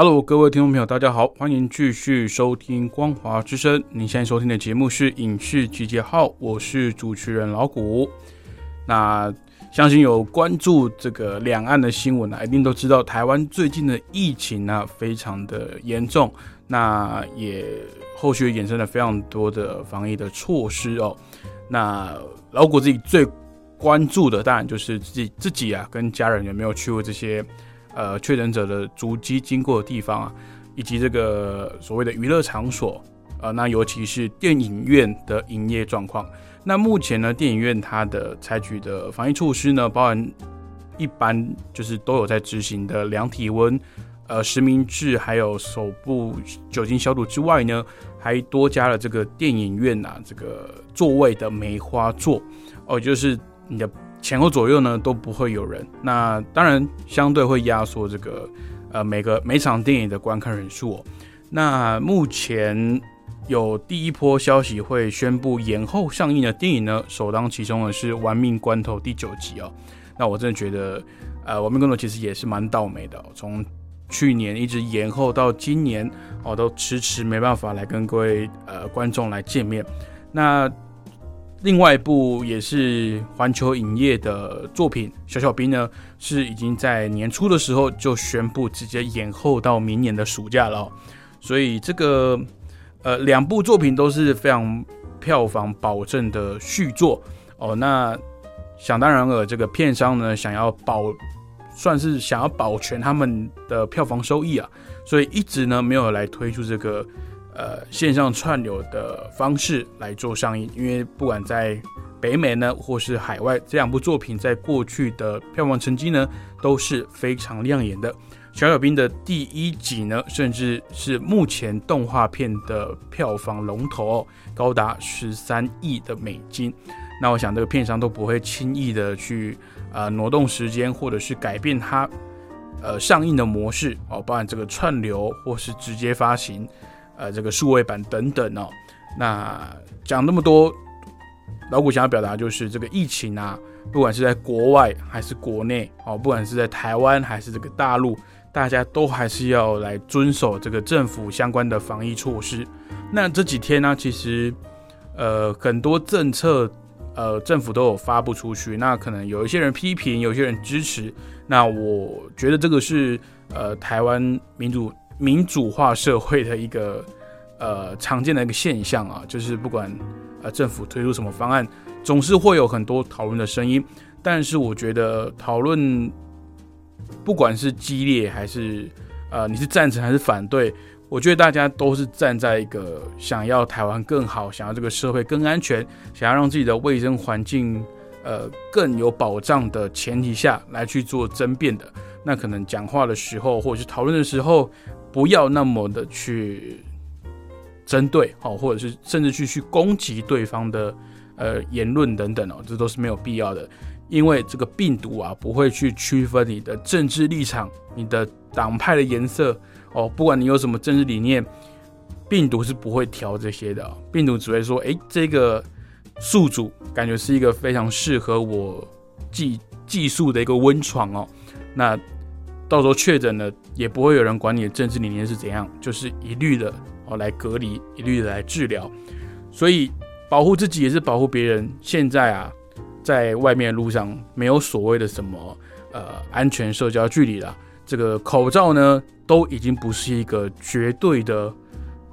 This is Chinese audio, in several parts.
Hello，各位听众朋友，大家好，欢迎继续收听《光华之声》。您现在收听的节目是《影视集结号》，我是主持人老谷。那相信有关注这个两岸的新闻啊，一定都知道台湾最近的疫情呢非常的严重。那也后续衍生了非常多的防疫的措施哦。那老谷自己最关注的，当然就是自己自己啊，跟家人有没有去过这些。呃，确诊者的足迹经过的地方啊，以及这个所谓的娱乐场所，呃，那尤其是电影院的营业状况。那目前呢，电影院它的采取的防疫措施呢，包含一般就是都有在执行的量体温、呃实名制，还有手部酒精消毒之外呢，还多加了这个电影院啊这个座位的梅花座，哦，就是你的。前后左右呢都不会有人，那当然相对会压缩这个呃每个每场电影的观看人数。那目前有第一波消息会宣布延后上映的电影呢，首当其冲的是《玩命关头》第九集哦。那我真的觉得，呃，《玩命关头》其实也是蛮倒霉的，从去年一直延后到今年哦，都迟迟没办法来跟各位呃观众来见面。那另外一部也是环球影业的作品《小小兵》呢，是已经在年初的时候就宣布直接延后到明年的暑假了。所以这个呃两部作品都是非常票房保证的续作哦。那想当然了，这个片商呢想要保，算是想要保全他们的票房收益啊，所以一直呢没有来推出这个。呃，线上串流的方式来做上映，因为不管在北美呢，或是海外，这两部作品在过去的票房成绩呢都是非常亮眼的。小小兵的第一集呢，甚至是目前动画片的票房龙头，高达十三亿的美金。那我想这个片商都不会轻易的去呃挪动时间，或者是改变它呃上映的模式哦，包含这个串流或是直接发行。呃，这个数位版等等哦，那讲那么多，老古想要表达就是这个疫情啊，不管是在国外还是国内哦，不管是在台湾还是这个大陆，大家都还是要来遵守这个政府相关的防疫措施。那这几天呢，其实呃很多政策呃政府都有发布出去，那可能有一些人批评，有些人支持。那我觉得这个是呃台湾民主。民主化社会的一个呃常见的一个现象啊，就是不管呃政府推出什么方案，总是会有很多讨论的声音。但是我觉得讨论不管是激烈还是呃你是赞成还是反对，我觉得大家都是站在一个想要台湾更好，想要这个社会更安全，想要让自己的卫生环境呃更有保障的前提下来去做争辩的。那可能讲话的时候或者是讨论的时候。不要那么的去针对，好，或者是甚至去去攻击对方的呃言论等等哦，这都是没有必要的。因为这个病毒啊，不会去区分你的政治立场、你的党派的颜色哦，不管你有什么政治理念，病毒是不会挑这些的。病毒只会说，哎，这个宿主感觉是一个非常适合我寄寄宿的一个温床哦，那。到时候确诊了，也不会有人管你的政治理念是怎样，就是一律的哦来隔离，一律的来治疗。所以保护自己也是保护别人。现在啊，在外面路上没有所谓的什么呃安全社交距离了，这个口罩呢都已经不是一个绝对的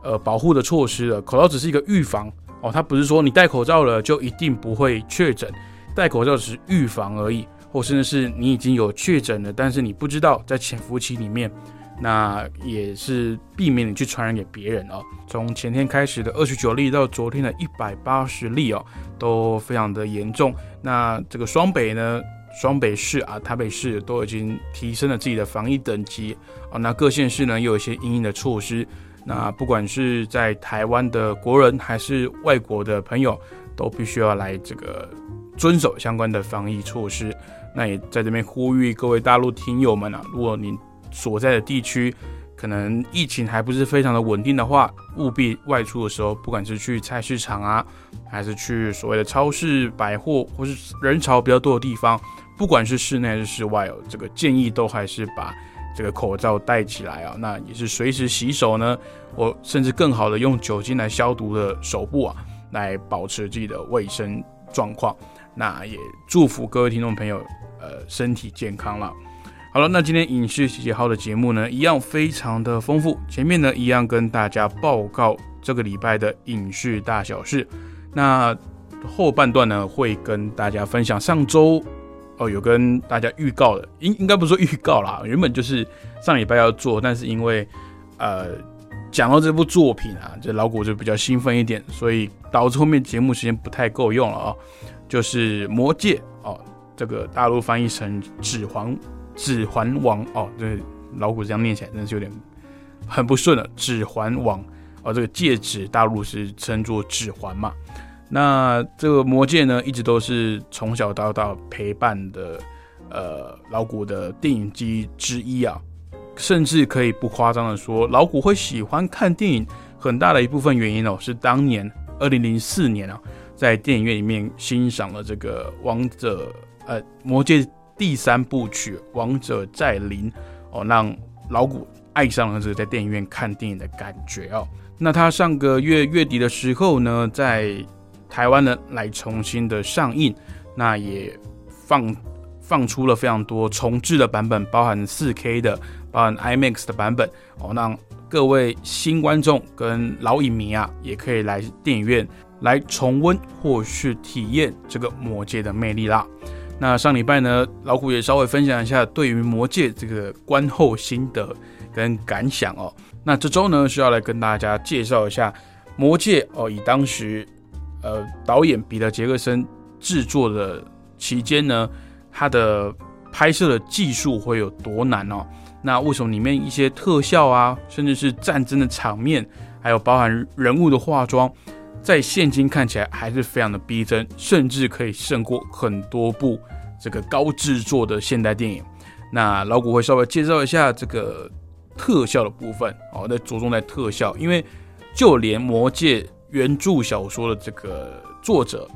呃保护的措施了。口罩只是一个预防哦，它不是说你戴口罩了就一定不会确诊，戴口罩只是预防而已。或甚至是你已经有确诊了，但是你不知道在潜伏期里面，那也是避免你去传染给别人哦。从前天开始的二十九例到昨天的一百八十例哦，都非常的严重。那这个双北呢，双北市啊、台北市都已经提升了自己的防疫等级啊。那各县市呢，又有一些应应的措施。那不管是在台湾的国人还是外国的朋友，都必须要来这个遵守相关的防疫措施。那也在这边呼吁各位大陆听友们啊，如果您所在的地区可能疫情还不是非常的稳定的话，务必外出的时候，不管是去菜市场啊，还是去所谓的超市、百货，或是人潮比较多的地方，不管是室内还是室外哦，这个建议都还是把。这个口罩戴起来啊，那也是随时洗手呢，我甚至更好的用酒精来消毒的手部啊，来保持自己的卫生状况。那也祝福各位听众朋友，呃，身体健康了。好了，那今天影视集结号的节目呢，一样非常的丰富。前面呢，一样跟大家报告这个礼拜的影视大小事。那后半段呢，会跟大家分享上周。哦，有跟大家预告的，应应该不是说预告啦，原本就是上礼拜要做，但是因为呃讲到这部作品啊，这老古就比较兴奋一点，所以导致后面节目时间不太够用了啊。就是《魔戒》哦，这个大陆翻译成《指环指环王》哦，这老古这样念起来真的是有点很不顺了，《指环王》哦，这个戒指大陆是称作指环嘛。那这个魔戒呢，一直都是从小到大陪伴的，呃，老古的电影机之一啊。甚至可以不夸张的说，老古会喜欢看电影，很大的一部分原因哦，是当年二零零四年啊，在电影院里面欣赏了这个《王者》呃《魔戒》第三部曲《王者再临》哦，让老古爱上了这个在电影院看电影的感觉哦。那他上个月月底的时候呢，在台湾呢来重新的上映，那也放放出了非常多重置的版本，包含四 K 的，包含 IMAX 的版本哦，让各位新观众跟老影迷啊，也可以来电影院来重温或是体验这个魔戒的魅力啦。那上礼拜呢，老虎也稍微分享一下对于魔戒这个观后心得跟感想哦。那这周呢，是要来跟大家介绍一下魔戒哦，以当时。呃，导演彼得·杰克森制作的期间呢，他的拍摄的技术会有多难哦？那为什么里面一些特效啊，甚至是战争的场面，还有包含人物的化妆，在现今看起来还是非常的逼真，甚至可以胜过很多部这个高制作的现代电影？那老古会稍微介绍一下这个特效的部分哦，那着重在特效，因为就连《魔戒》。原著小说的这个作者，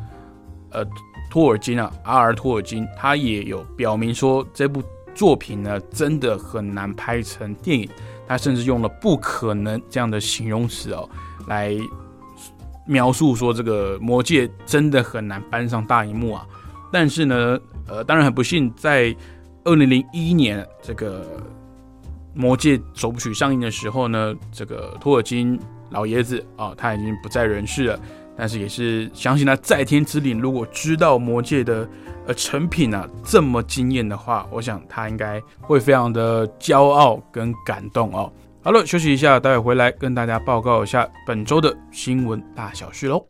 呃，托尔金啊，阿尔托尔金，他也有表明说，这部作品呢，真的很难拍成电影。他甚至用了“不可能”这样的形容词哦，来描述说这个《魔戒》真的很难搬上大荧幕啊。但是呢，呃，当然很不幸，在二零零一年这个《魔戒》首部曲上映的时候呢，这个托尔金。老爷子啊，他已经不在人世了，但是也是相信他在天之灵。如果知道魔界的呃成品啊这么惊艳的话，我想他应该会非常的骄傲跟感动哦。好了，休息一下，待会回来跟大家报告一下本周的新闻大小事喽。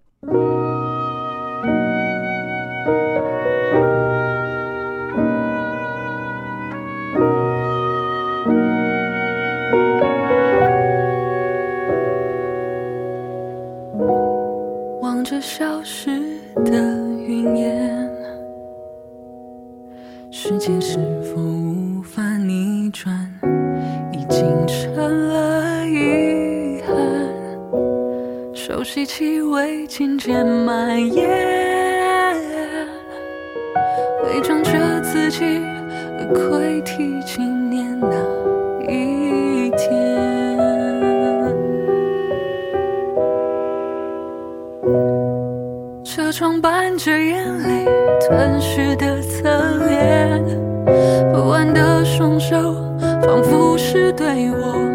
望着消失的云烟，世界是否无法逆转？已经成了遗憾。熟悉气味渐渐蔓延，伪装着自己，窥体今年那一天。车窗伴着眼泪吞噬的侧脸，不安的双手仿佛是对我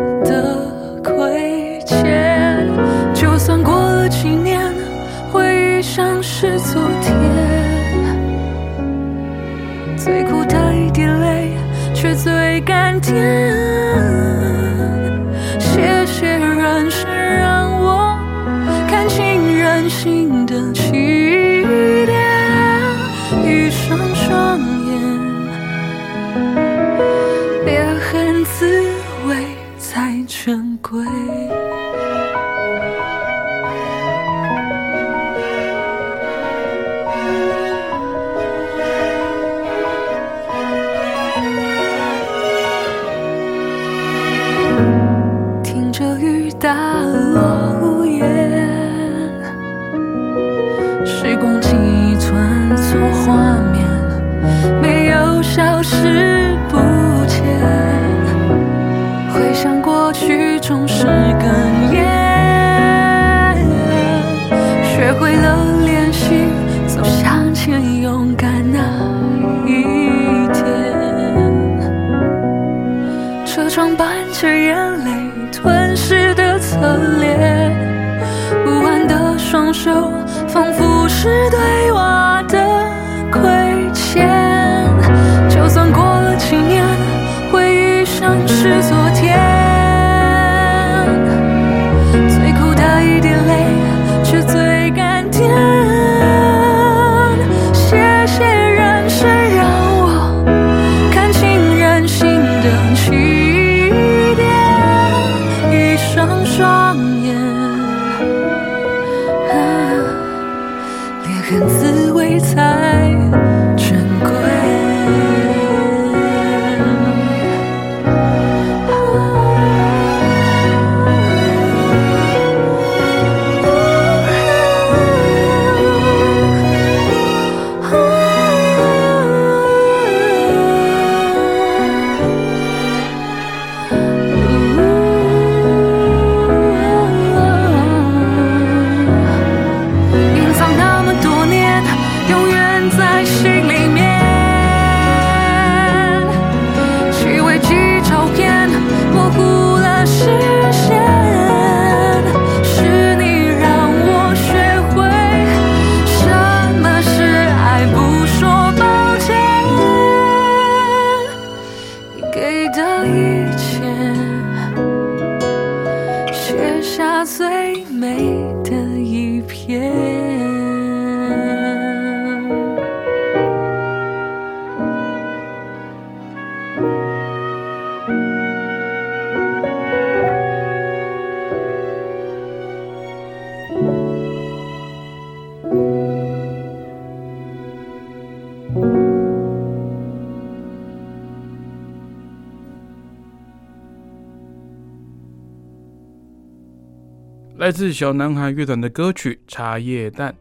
是小男孩乐团的歌曲《茶叶蛋》。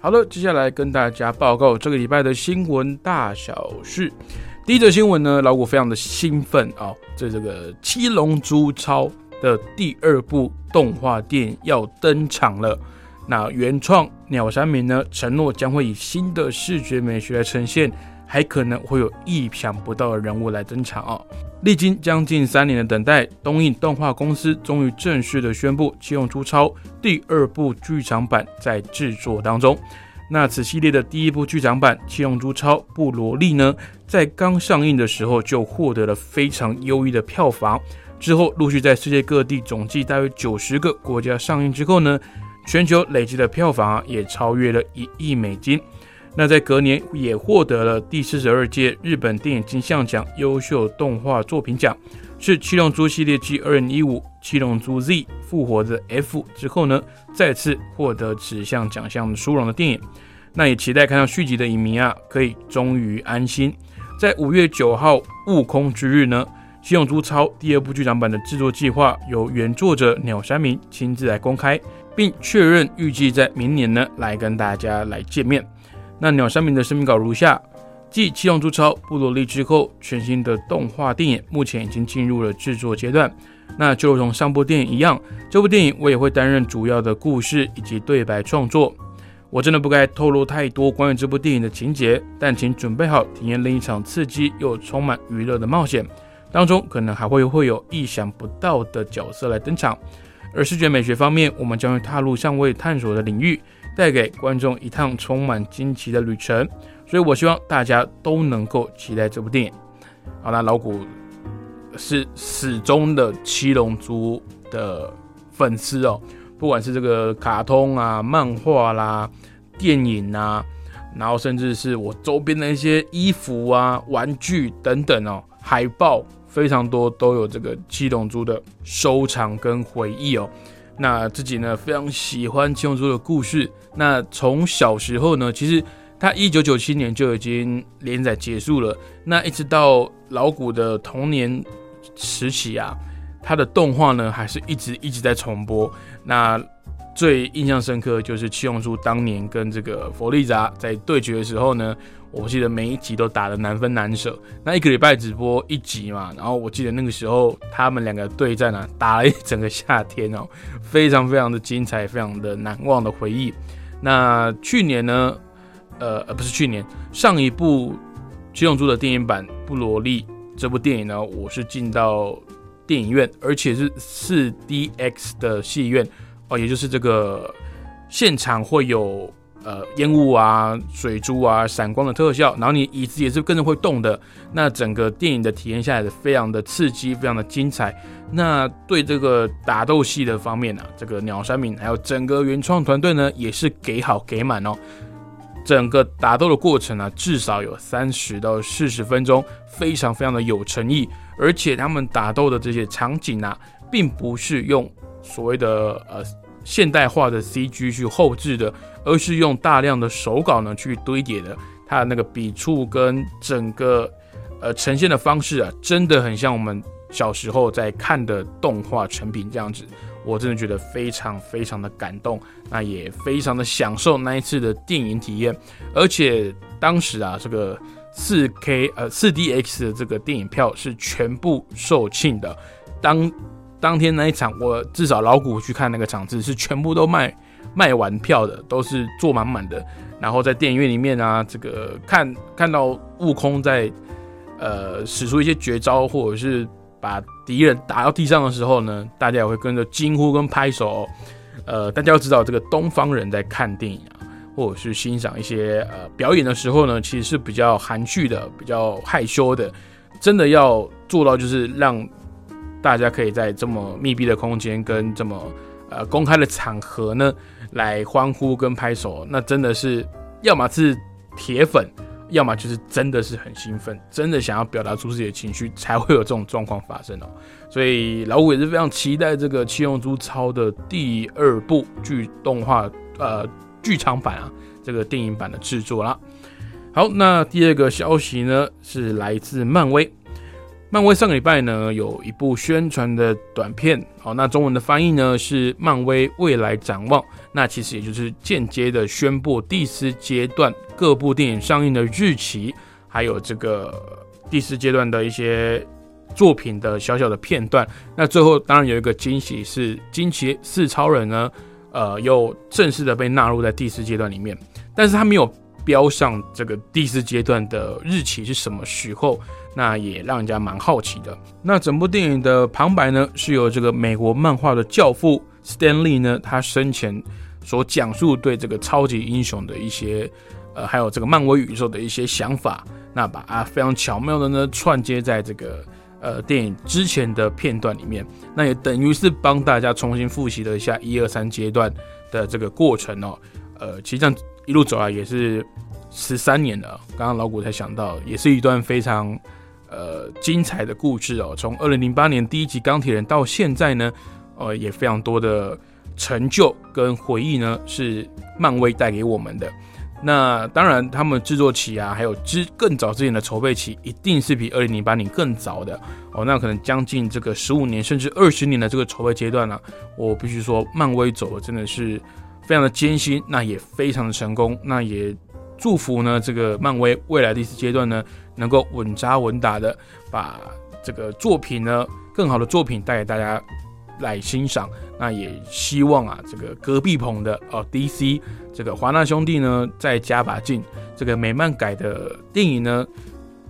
好了，接下来跟大家报告这个礼拜的新闻大小事。第一则新闻呢，老谷非常的兴奋啊、这这个《七龙珠超》的第二部动画电影要登场了。那原创鸟山明呢，承诺将会以新的视觉美学来呈现，还可能会有意想不到的人物来登场哦。历经将近三年的等待，东映动画公司终于正式的宣布《七龙珠超》第二部剧场版在制作当中。那此系列的第一部剧场版《七龙珠超布罗利》呢，在刚上映的时候就获得了非常优异的票房，之后陆续在世界各地总计大约九十个国家上映之后呢，全球累积的票房啊也超越了一亿美金。那在隔年也获得了第四十二届日本电影金像奖优秀动画作品奖，是《七龙珠》系列继二零一五《七龙珠 Z 复活的 F》之后呢，再次获得此项奖项殊荣的电影。那也期待看到续集的影迷啊，可以终于安心。在五月九号悟空之日呢，《七龙珠超》第二部剧场版的制作计划由原作者鸟山明亲自来公开，并确认预计在明年呢来跟大家来见面。那鸟山明的声明稿如下：继《七龙珠超》布罗利之后，全新的动画电影目前已经进入了制作阶段。那就如同上部电影一样，这部电影我也会担任主要的故事以及对白创作。我真的不该透露太多关于这部电影的情节，但请准备好体验另一场刺激又充满娱乐的冒险，当中可能还会会有意想不到的角色来登场。而视觉美学方面，我们将会踏入尚未探索的领域，带给观众一趟充满惊奇的旅程。所以我希望大家都能够期待这部电影。好啦，老谷是始终的七龙珠的粉丝哦，不管是这个卡通啊、漫画啦、电影啊，然后甚至是我周边的一些衣服啊、玩具等等哦，海报非常多都有这个七龙珠的收藏跟回忆哦。那自己呢非常喜欢七龙珠的故事。那从小时候呢，其实他一九九七年就已经连载结束了。那一直到老谷的童年时期啊，他的动画呢还是一直一直在重播。那最印象深刻就是七龙珠当年跟这个佛利扎在对决的时候呢，我记得每一集都打得难分难舍。那一个礼拜只播一集嘛，然后我记得那个时候他们两个对战啊，打了一整个夏天哦，非常非常的精彩，非常的难忘的回忆。那去年呢，呃呃不是去年，上一部七龙珠的电影版《布罗利》这部电影呢，我是进到电影院，而且是四 DX 的戏院。哦，也就是这个现场会有呃烟雾啊、水珠啊、闪光的特效，然后你椅子也是跟着会动的。那整个电影的体验下来的非常的刺激，非常的精彩。那对这个打斗戏的方面呢，这个鸟山明还有整个原创团队呢，也是给好给满哦。整个打斗的过程呢，至少有三十到四十分钟，非常非常的有诚意。而且他们打斗的这些场景啊，并不是用。所谓的呃现代化的 CG 去后置的，而是用大量的手稿呢去堆叠的，它的那个笔触跟整个呃呈现的方式啊，真的很像我们小时候在看的动画成品这样子。我真的觉得非常非常的感动，那也非常的享受那一次的电影体验。而且当时啊，这个四 K 呃四 DX 的这个电影票是全部售罄的，当。当天那一场，我至少老谷去看那个场次是全部都卖卖完票的，都是坐满满的。然后在电影院里面啊，这个看看到悟空在呃使出一些绝招，或者是把敌人打到地上的时候呢，大家也会跟着惊呼跟拍手。呃，大家要知道，这个东方人在看电影啊，或者是欣赏一些呃表演的时候呢，其实是比较含蓄的，比较害羞的。真的要做到，就是让。大家可以在这么密闭的空间跟这么呃公开的场合呢，来欢呼跟拍手，那真的是要么是铁粉，要么就是真的是很兴奋，真的想要表达出自己的情绪，才会有这种状况发生哦。所以老五也是非常期待这个《七龙珠超》的第二部剧动画呃剧场版啊，这个电影版的制作啦。好，那第二个消息呢是来自漫威。漫威上个礼拜呢有一部宣传的短片，好，那中文的翻译呢是漫威未来展望，那其实也就是间接的宣布第四阶段各部电影上映的日期，还有这个第四阶段的一些作品的小小的片段。那最后当然有一个惊喜是惊奇四超人呢，呃，又正式的被纳入在第四阶段里面，但是他没有标上这个第四阶段的日期是什么时候。那也让人家蛮好奇的。那整部电影的旁白呢，是由这个美国漫画的教父 Stanley 呢，他生前所讲述对这个超级英雄的一些，呃，还有这个漫威宇宙的一些想法，那把啊非常巧妙的呢串接在这个呃电影之前的片段里面，那也等于是帮大家重新复习了一下一二三阶段的这个过程哦。呃，其实这样一路走来也是十三年了，刚刚老谷才想到，也是一段非常。呃，精彩的故事哦，从二零零八年第一集钢铁人到现在呢，呃，也非常多的成就跟回忆呢，是漫威带给我们的。那当然，他们制作期啊，还有之更早之前的筹备期，一定是比二零零八年更早的哦。那可能将近这个十五年甚至二十年的这个筹备阶段呢，我必须说，漫威走的真的是非常的艰辛，那也非常的成功，那也。祝福呢，这个漫威未来第四阶段呢，能够稳扎稳打的把这个作品呢，更好的作品带给大家来欣赏。那也希望啊，这个隔壁棚的哦，DC 这个华纳兄弟呢，再加把劲。这个美漫改的电影呢，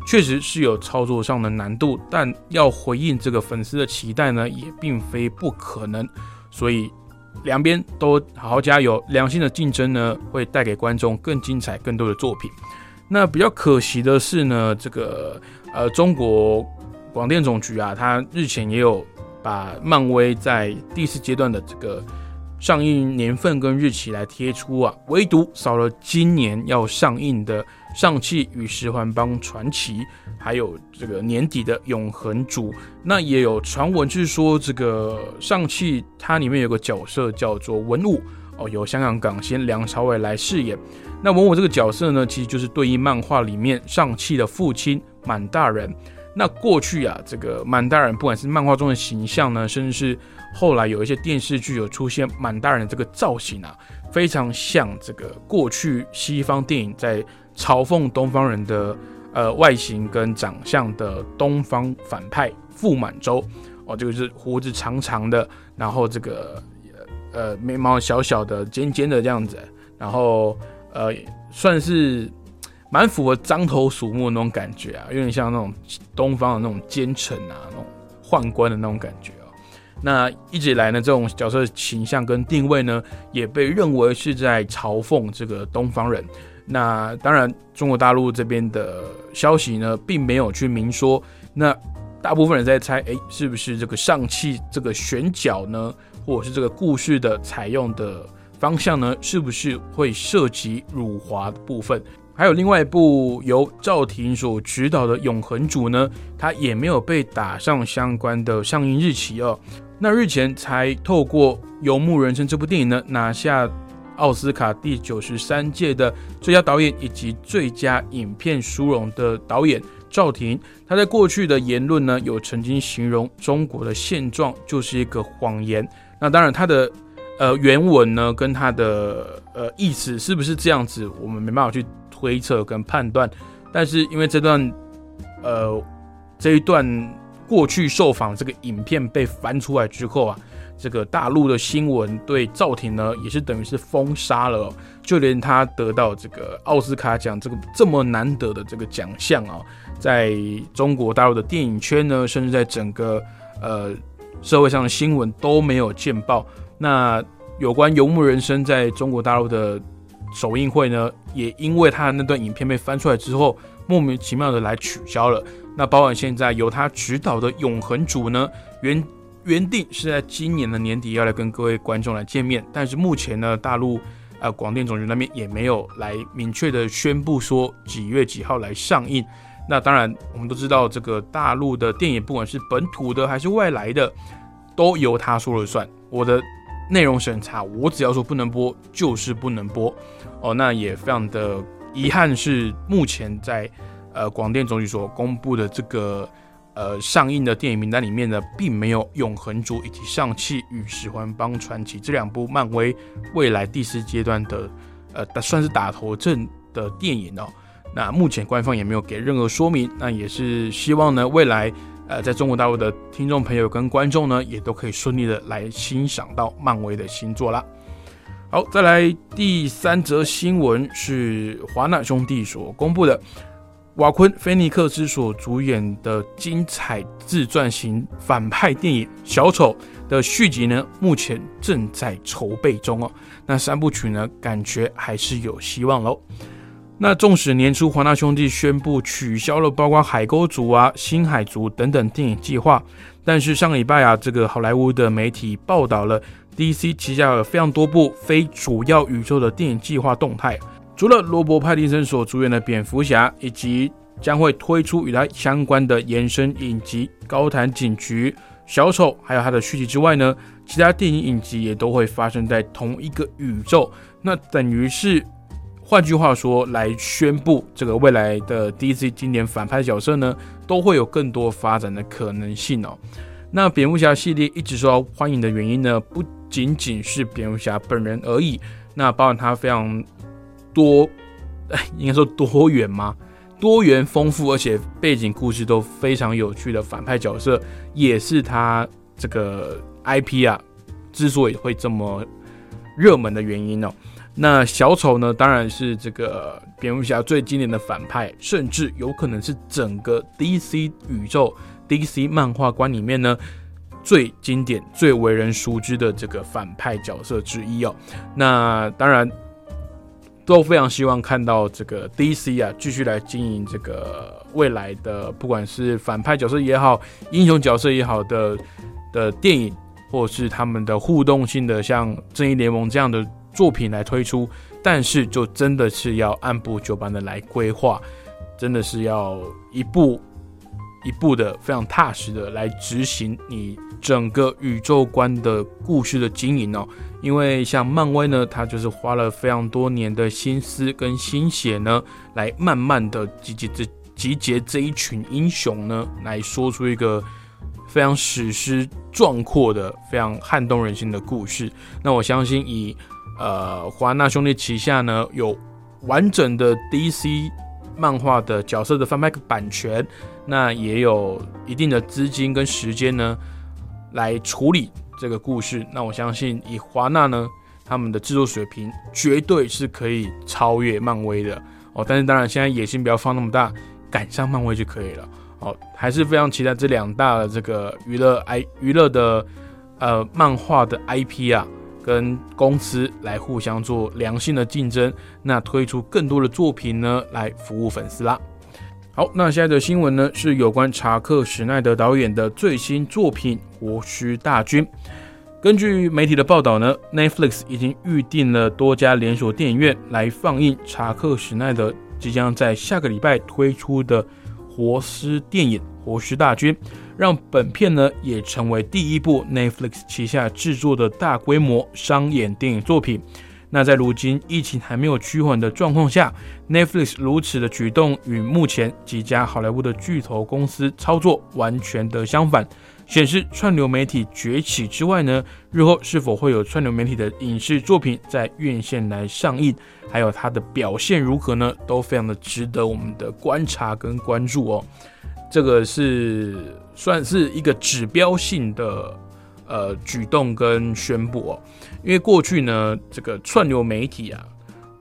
确实是有操作上的难度，但要回应这个粉丝的期待呢，也并非不可能。所以。两边都好好加油，良性的竞争呢，会带给观众更精彩、更多的作品。那比较可惜的是呢，这个呃，中国广电总局啊，它日前也有把漫威在第四阶段的这个上映年份跟日期来贴出啊，唯独少了今年要上映的《上汽与十环帮传奇》，还有这个年底的《永恒主》。那也有传闻就是说，这个上汽它里面有个角色叫做文武哦，由香港港星梁朝伟来饰演。那文武这个角色呢，其实就是对应漫画里面上汽的父亲满大人。那过去啊，这个满大人不管是漫画中的形象呢，甚至是后来有一些电视剧有出现满大人的这个造型啊，非常像这个过去西方电影在嘲讽东方人的呃外形跟长相的东方反派傅满洲哦，这个是胡子长长的，然后这个呃眉毛小小的尖尖的这样子，然后呃算是。蛮符合獐头鼠目那种感觉啊，有点像那种东方的那种奸臣啊，那种宦官的那种感觉啊。那一直以来呢，这种角色形象跟定位呢，也被认为是在嘲讽这个东方人。那当然，中国大陆这边的消息呢，并没有去明说。那大部分人在猜，哎，是不是这个上汽这个选角呢，或者是这个故事的采用的方向呢，是不是会涉及辱华的部分？还有另外一部由赵婷所执导的《永恒主》呢，它也没有被打上相关的上映日期哦。那日前才透过《游牧人生》这部电影呢，拿下奥斯卡第九十三届的最佳导演以及最佳影片殊荣的导演赵婷，他在过去的言论呢，有曾经形容中国的现状就是一个谎言。那当然，他的呃原文呢，跟他的呃意思是不是这样子，我们没办法去。推测跟判断，但是因为这段，呃，这一段过去受访这个影片被翻出来之后啊，这个大陆的新闻对赵婷呢也是等于是封杀了，就连他得到这个奥斯卡奖这个这么难得的这个奖项啊，在中国大陆的电影圈呢，甚至在整个呃社会上的新闻都没有见报。那有关《游牧人生》在中国大陆的。首映会呢，也因为他的那段影片被翻出来之后，莫名其妙的来取消了。那包括现在由他指导的《永恒主》呢，原原定是在今年的年底要来跟各位观众来见面，但是目前呢，大陆呃广电总局那边也没有来明确的宣布说几月几号来上映。那当然，我们都知道这个大陆的电影，不管是本土的还是外来的，都由他说了算。我的。内容审查，我只要说不能播，就是不能播。哦，那也非常的遗憾，是目前在呃广电总局所公布的这个呃上映的电影名单里面呢，并没有《永恒族》以及《上汽与十环帮传奇》这两部漫威未来第四阶段的呃算是打头阵的电影哦。那目前官方也没有给任何说明，那也是希望呢未来。呃，在中国大陆的听众朋友跟观众呢，也都可以顺利的来欣赏到漫威的新作啦。好，再来第三则新闻是华纳兄弟所公布的，瓦昆·菲尼克斯所主演的精彩自传型反派电影《小丑》的续集呢，目前正在筹备中哦。那三部曲呢，感觉还是有希望喽。那纵使年初华纳兄弟宣布取消了包括海沟族啊、新海族等等电影计划，但是上个礼拜啊，这个好莱坞的媒体报道了 DC 旗下有非常多部非主要宇宙的电影计划动态。除了罗伯·派蒂森所主演的蝙蝠侠，以及将会推出与他相关的延伸影集《高谈警局》、小丑，还有他的续集之外呢，其他电影影集也都会发生在同一个宇宙。那等于是。换句话说，来宣布这个未来的 DC 经典反派角色呢，都会有更多发展的可能性哦。那蝙蝠侠系列一直受到欢迎的原因呢，不仅仅是蝙蝠侠本人而已，那包含他非常多，哎应该说多元吗？多元丰富，而且背景故事都非常有趣的反派角色，也是他这个 IP 啊之所以会这么热门的原因哦。那小丑呢？当然是这个蝙蝠侠最经典的反派，甚至有可能是整个 DC 宇宙、DC 漫画观里面呢最经典、最为人熟知的这个反派角色之一哦。那当然都非常希望看到这个 DC 啊继续来经营这个未来的，不管是反派角色也好、英雄角色也好的的电影或者是他们的互动性的像《正义联盟》这样的作品来推出，但是就真的是要按部就班的来规划，真的是要一步一步的非常踏实的来执行你整个宇宙观的故事的经营哦。因为像漫威呢，它就是花了非常多年的心思跟心血呢，来慢慢的集结这集结这一群英雄呢，来说出一个。非常史诗壮阔的、非常撼动人心的故事。那我相信，以呃华纳兄弟旗下呢有完整的 DC 漫画的角色的翻拍版权，那也有一定的资金跟时间呢来处理这个故事。那我相信，以华纳呢他们的制作水平，绝对是可以超越漫威的哦。但是当然，现在野心不要放那么大，赶上漫威就可以了。哦，还是非常期待这两大的这个娱乐 I 娱乐的呃漫画的 IP 啊，跟公司来互相做良性的竞争，那推出更多的作品呢，来服务粉丝啦。好，那现在的新闻呢是有关查克史奈德导演的最新作品《活尸大军》。根据媒体的报道呢，Netflix 已经预定了多家连锁电影院来放映查克史奈德即将在下个礼拜推出的。活尸电影《活尸大军》让本片呢也成为第一部 Netflix 旗下制作的大规模商演电影作品。那在如今疫情还没有趋缓的状况下，Netflix 如此的举动与目前几家好莱坞的巨头公司操作完全的相反。显示串流媒体崛起之外呢，日后是否会有串流媒体的影视作品在院线来上映，还有它的表现如何呢？都非常的值得我们的观察跟关注哦。这个是算是一个指标性的呃举动跟宣布哦，因为过去呢，这个串流媒体啊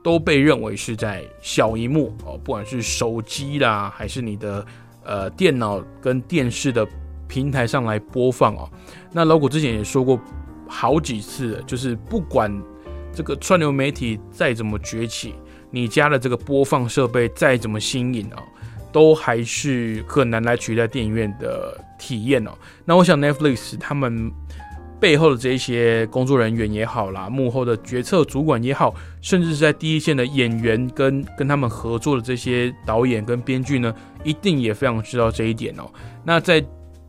都被认为是在小荧幕哦，不管是手机啦，还是你的呃电脑跟电视的。平台上来播放哦，那老谷之前也说过好几次，就是不管这个串流媒体再怎么崛起，你家的这个播放设备再怎么新颖哦，都还是很难来取代电影院的体验哦。那我想 Netflix 他们背后的这些工作人员也好啦，幕后的决策主管也好，甚至是在第一线的演员跟跟他们合作的这些导演跟编剧呢，一定也非常知道这一点哦。那在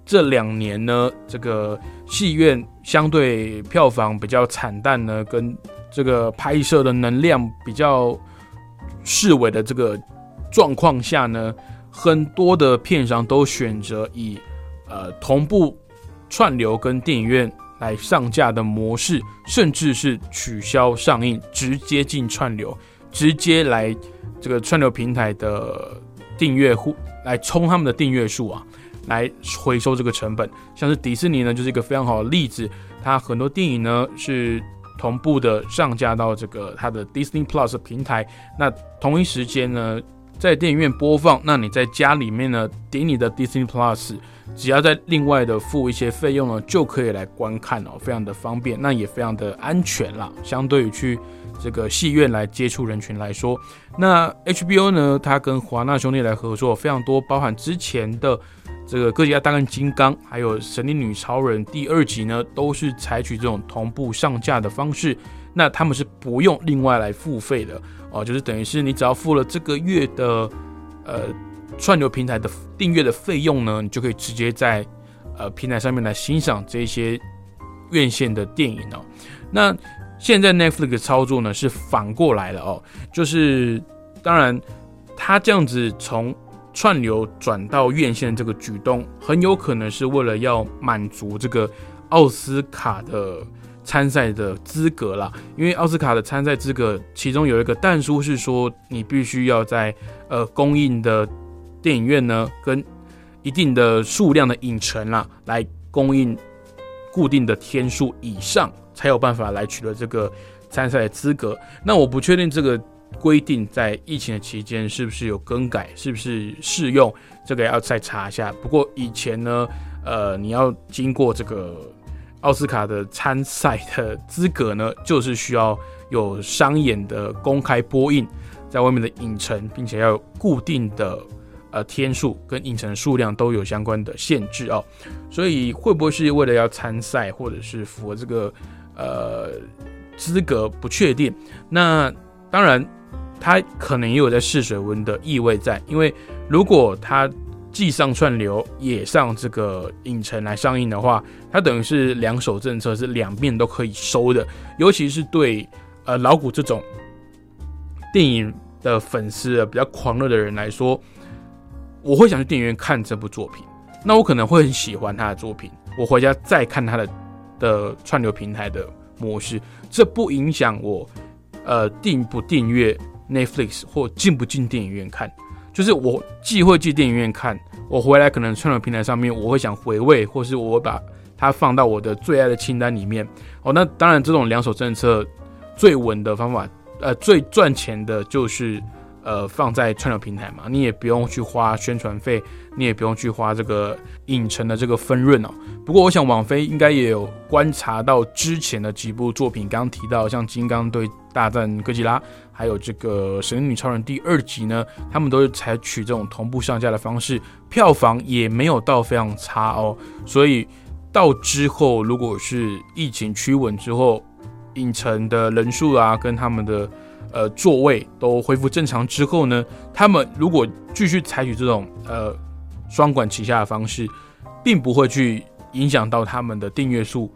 这两年呢，这个戏院相对票房比较惨淡呢，跟这个拍摄的能量比较视为的这个状况下呢，很多的片商都选择以呃同步串流跟电影院来上架的模式，甚至是取消上映，直接进串流，直接来这个串流平台的订阅户来冲他们的订阅数啊。来回收这个成本，像是迪士尼呢，就是一个非常好的例子。它很多电影呢是同步的上架到这个它的 Disney Plus 平台，那同一时间呢在电影院播放，那你在家里面呢点你的 Disney Plus，只要在另外的付一些费用呢，就可以来观看哦，非常的方便，那也非常的安全啦。相对于去这个戏院来接触人群来说，那 HBO 呢，它跟华纳兄弟来合作非常多，包含之前的。这个《哥吉拉大战金刚》还有《神力女超人》第二集呢，都是采取这种同步上架的方式。那他们是不用另外来付费的哦，就是等于是你只要付了这个月的呃串流平台的订阅的费用呢，你就可以直接在呃平台上面来欣赏这些院线的电影哦。那现在 Netflix 操作呢是反过来了哦，就是当然他这样子从。串流转到院线这个举动，很有可能是为了要满足这个奥斯卡的参赛的资格啦。因为奥斯卡的参赛资格，其中有一个但书是说，你必须要在呃供应的电影院呢，跟一定的数量的影城啦，来供应固定的天数以上，才有办法来取得这个参赛的资格。那我不确定这个。规定在疫情的期间是不是有更改，是不是适用？这个要再查一下。不过以前呢，呃，你要经过这个奥斯卡的参赛的资格呢，就是需要有商演的公开播映，在外面的影城，并且要有固定的呃天数跟影城数量都有相关的限制哦，所以会不会是为了要参赛或者是符合这个呃资格不确定？那当然，他可能也有在试水温的意味在，因为如果他既上串流也上这个影城来上映的话，它等于是两手政策，是两面都可以收的。尤其是对呃老谷这种电影的粉丝比较狂热的人来说，我会想去电影院看这部作品。那我可能会很喜欢他的作品，我回家再看他的的串流平台的模式，这不影响我呃订不订阅 Netflix 或进不进电影院看。就是我既会去电影院看，我回来可能串流平台上面，我会想回味，或是我把它放到我的最爱的清单里面。哦，那当然，这种两手政策最稳的方法，呃，最赚钱的就是呃放在串流平台嘛，你也不用去花宣传费，你也不用去花这个影城的这个分润哦。不过，我想网飞应该也有观察到之前的几部作品，刚刚提到像《金刚对大战哥吉拉》。还有这个《神女超人》第二集呢，他们都是采取这种同步上架的方式，票房也没有到非常差哦。所以到之后，如果是疫情趋稳之后，影城的人数啊，跟他们的呃座位都恢复正常之后呢，他们如果继续采取这种呃双管齐下的方式，并不会去影响到他们的订阅数。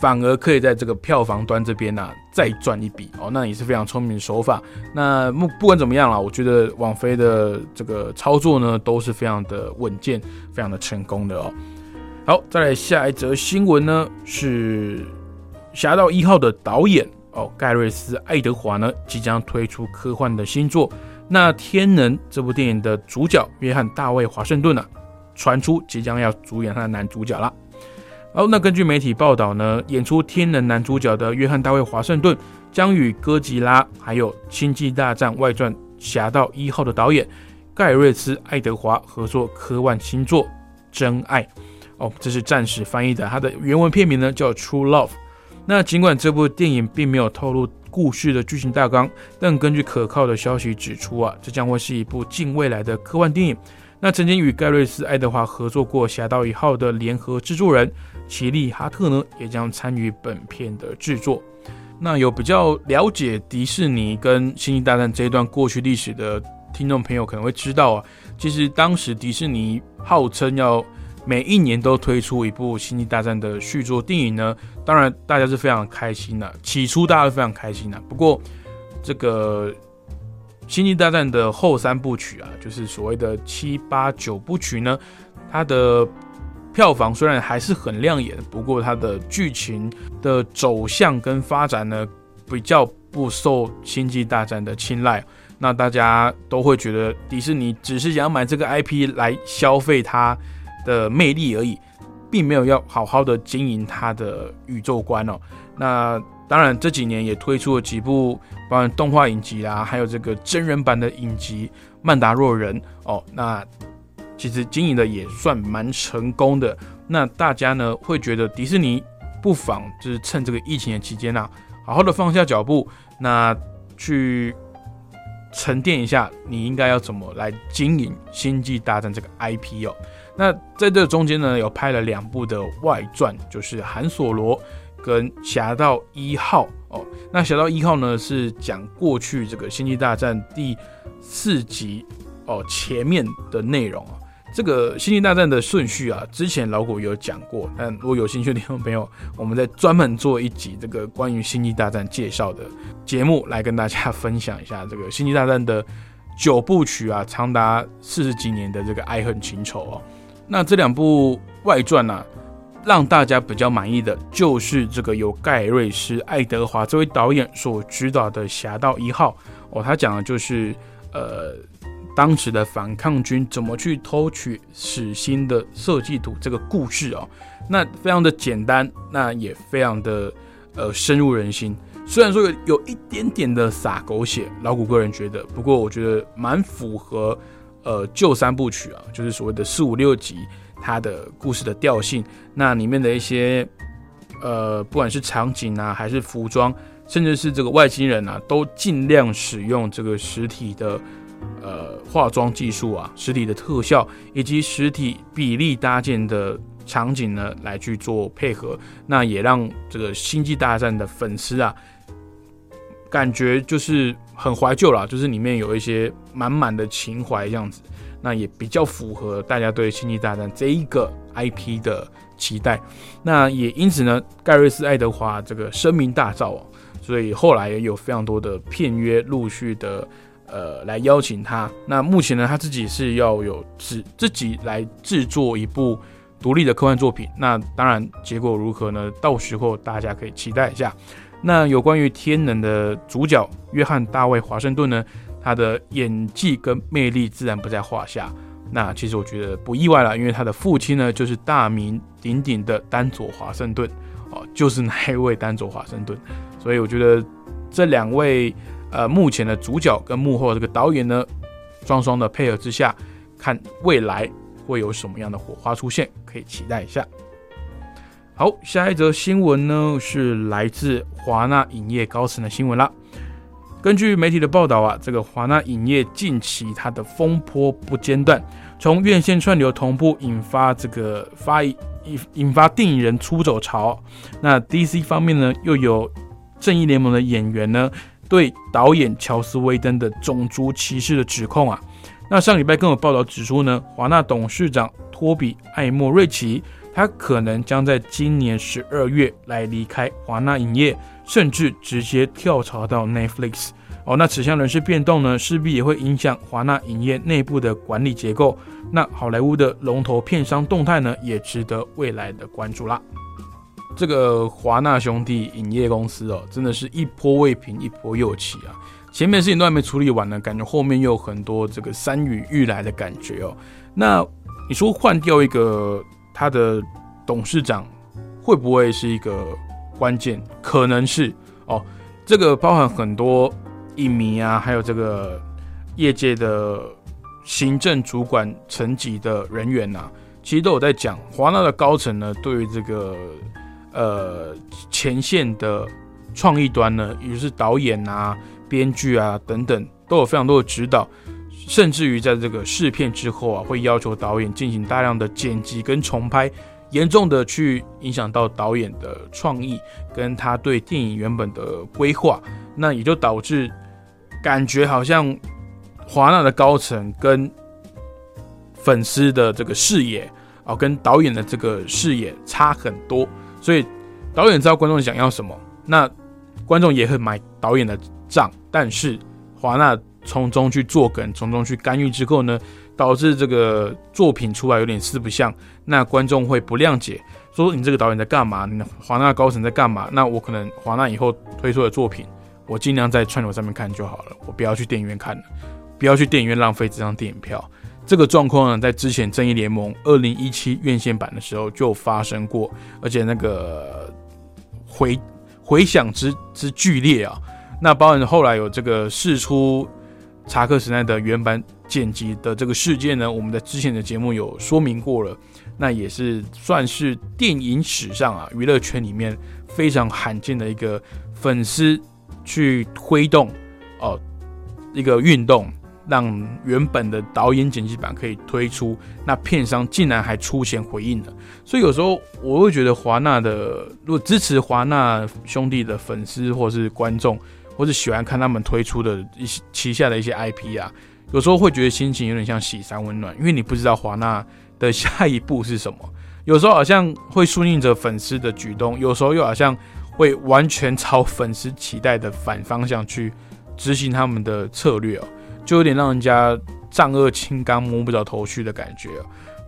反而可以在这个票房端这边呢再赚一笔哦，那也是非常聪明的手法。那不不管怎么样啦，我觉得网飞的这个操作呢都是非常的稳健，非常的成功的哦。好，再来下一则新闻呢是《侠盗一号》的导演哦盖瑞斯·爱德华呢即将推出科幻的新作。那《天能》这部电影的主角约翰·大卫·华盛顿呢传出即将要主演他的男主角了。好，那根据媒体报道呢，演出天能男主角的约翰·大卫·华盛顿将与哥吉拉还有《星际大战外传：侠盗一号》的导演盖瑞斯·爱德华合作科幻新作《真爱》。哦，这是暂时翻译的，它的原文片名呢叫《True Love》。那尽管这部电影并没有透露故事的剧情大纲，但根据可靠的消息指出啊，这将会是一部近未来的科幻电影。那曾经与盖瑞斯·爱德华合作过《侠盗一号》的联合制作人奇利·哈特呢，也将参与本片的制作。那有比较了解迪士尼跟《星际大战》这一段过去历史的听众朋友可能会知道啊，其实当时迪士尼号称要每一年都推出一部《星际大战》的续作电影呢，当然大家是非常开心的。起初大家非常开心的，不过这个。《星际大战》的后三部曲啊，就是所谓的七八九部曲呢，它的票房虽然还是很亮眼，不过它的剧情的走向跟发展呢，比较不受《星际大战》的青睐。那大家都会觉得迪士尼只是想买这个 IP 来消费它的魅力而已，并没有要好好的经营它的宇宙观哦。那当然，这几年也推出了几部，包括动画影集啦，还有这个真人版的影集《曼达洛人》哦。那其实经营的也算蛮成功的。那大家呢会觉得迪士尼不妨就是趁这个疫情的期间呐，好好的放下脚步，那去沉淀一下，你应该要怎么来经营《星际大战》这个 IP 哦。那在这中间呢，有拍了两部的外传，就是韩索罗。跟侠盗一号哦，那侠盗一号呢是讲过去这个星际大战第四集哦前面的内容啊。这个星际大战的顺序啊，之前老古有讲过，但如果有兴趣的听众朋友，我们在专门做一集这个关于星际大战介绍的节目，来跟大家分享一下这个星际大战的九部曲啊，长达四十几年的这个爱恨情仇哦。那这两部外传呢？让大家比较满意的就是这个由盖瑞斯·爱德华这位导演所指导的《侠盗一号》哦，他讲的就是呃当时的反抗军怎么去偷取死星的设计图这个故事哦，那非常的简单，那也非常的呃深入人心。虽然说有有一点点的洒狗血，老古个人觉得，不过我觉得蛮符合呃旧三部曲啊，就是所谓的四五六集。它的故事的调性，那里面的一些，呃，不管是场景啊，还是服装，甚至是这个外星人啊，都尽量使用这个实体的，呃化妆技术啊、实体的特效以及实体比例搭建的场景呢来去做配合，那也让这个《星际大战》的粉丝啊感觉就是很怀旧啦，就是里面有一些满满的情怀这样子，那也比较符合大家对《星际大战》这一个 IP 的期待。那也因此呢，盖瑞斯·爱德华这个声名大噪哦，所以后来也有非常多的片约陆续的呃来邀请他。那目前呢，他自己是要有自自己来制作一部独立的科幻作品。那当然结果如何呢？到时候大家可以期待一下。那有关于天能的主角约翰大卫华盛顿呢？他的演技跟魅力自然不在话下。那其实我觉得不意外了，因为他的父亲呢就是大名鼎鼎的丹佐华盛顿哦，就是那一位丹佐华盛顿。所以我觉得这两位呃目前的主角跟幕后这个导演呢，双双的配合之下，看未来会有什么样的火花出现，可以期待一下。好，下一则新闻呢是来自华纳影业高层的新闻啦。根据媒体的报道啊，这个华纳影业近期它的风波不间断，从院线串流同步引发这个发引引发电影人出走潮。那 DC 方面呢，又有正义联盟的演员呢对导演乔斯威登的种族歧视的指控啊。那上礼拜更有报道指出呢，华纳董事长托比艾莫瑞奇。他可能将在今年十二月来离开华纳影业，甚至直接跳槽到 Netflix。哦，那此项人事变动呢，势必也会影响华纳影业内部的管理结构。那好莱坞的龙头片商动态呢，也值得未来的关注啦。这个华纳兄弟影业公司哦，真的是一波未平一波又起啊！前面事情都还没处理完呢，感觉后面又有很多这个山雨欲来的感觉哦。那你说换掉一个？他的董事长会不会是一个关键？可能是哦，这个包含很多影迷啊，还有这个业界的行政主管层级的人员呐，其实都有在讲，华纳的高层呢，对于这个呃前线的创意端呢，也就是导演啊、编剧啊等等，都有非常多的指导。甚至于在这个试片之后啊，会要求导演进行大量的剪辑跟重拍，严重的去影响到导演的创意跟他对电影原本的规划，那也就导致感觉好像华纳的高层跟粉丝的这个视野啊，跟导演的这个视野差很多，所以导演知道观众想要什么，那观众也很买导演的账，但是华纳。从中去做梗，从中去干预之后呢，导致这个作品出来有点四不像，那观众会不谅解，说你这个导演在干嘛？你华纳高层在干嘛？那我可能华纳以后推出的作品，我尽量在串流上面看就好了，我不要去电影院看了，不要去电影院浪费这张电影票。这个状况呢，在之前《正义联盟》二零一七院线版的时候就发生过，而且那个回回响之之剧烈啊，那包含后来有这个释出。查克·史奈德原版剪辑的这个事件呢，我们在之前的节目有说明过了。那也是算是电影史上啊，娱乐圈里面非常罕见的一个粉丝去推动哦一个运动，让原本的导演剪辑版可以推出，那片商竟然还出钱回应了。所以有时候我会觉得华纳的，如果支持华纳兄弟的粉丝或是观众。或者喜欢看他们推出的一些旗下的一些 IP 啊，有时候会觉得心情有点像喜三温暖，因为你不知道华纳的下一步是什么。有时候好像会顺应着粉丝的举动，有时候又好像会完全朝粉丝期待的反方向去执行他们的策略哦，就有点让人家丈二金刚摸不着头绪的感觉。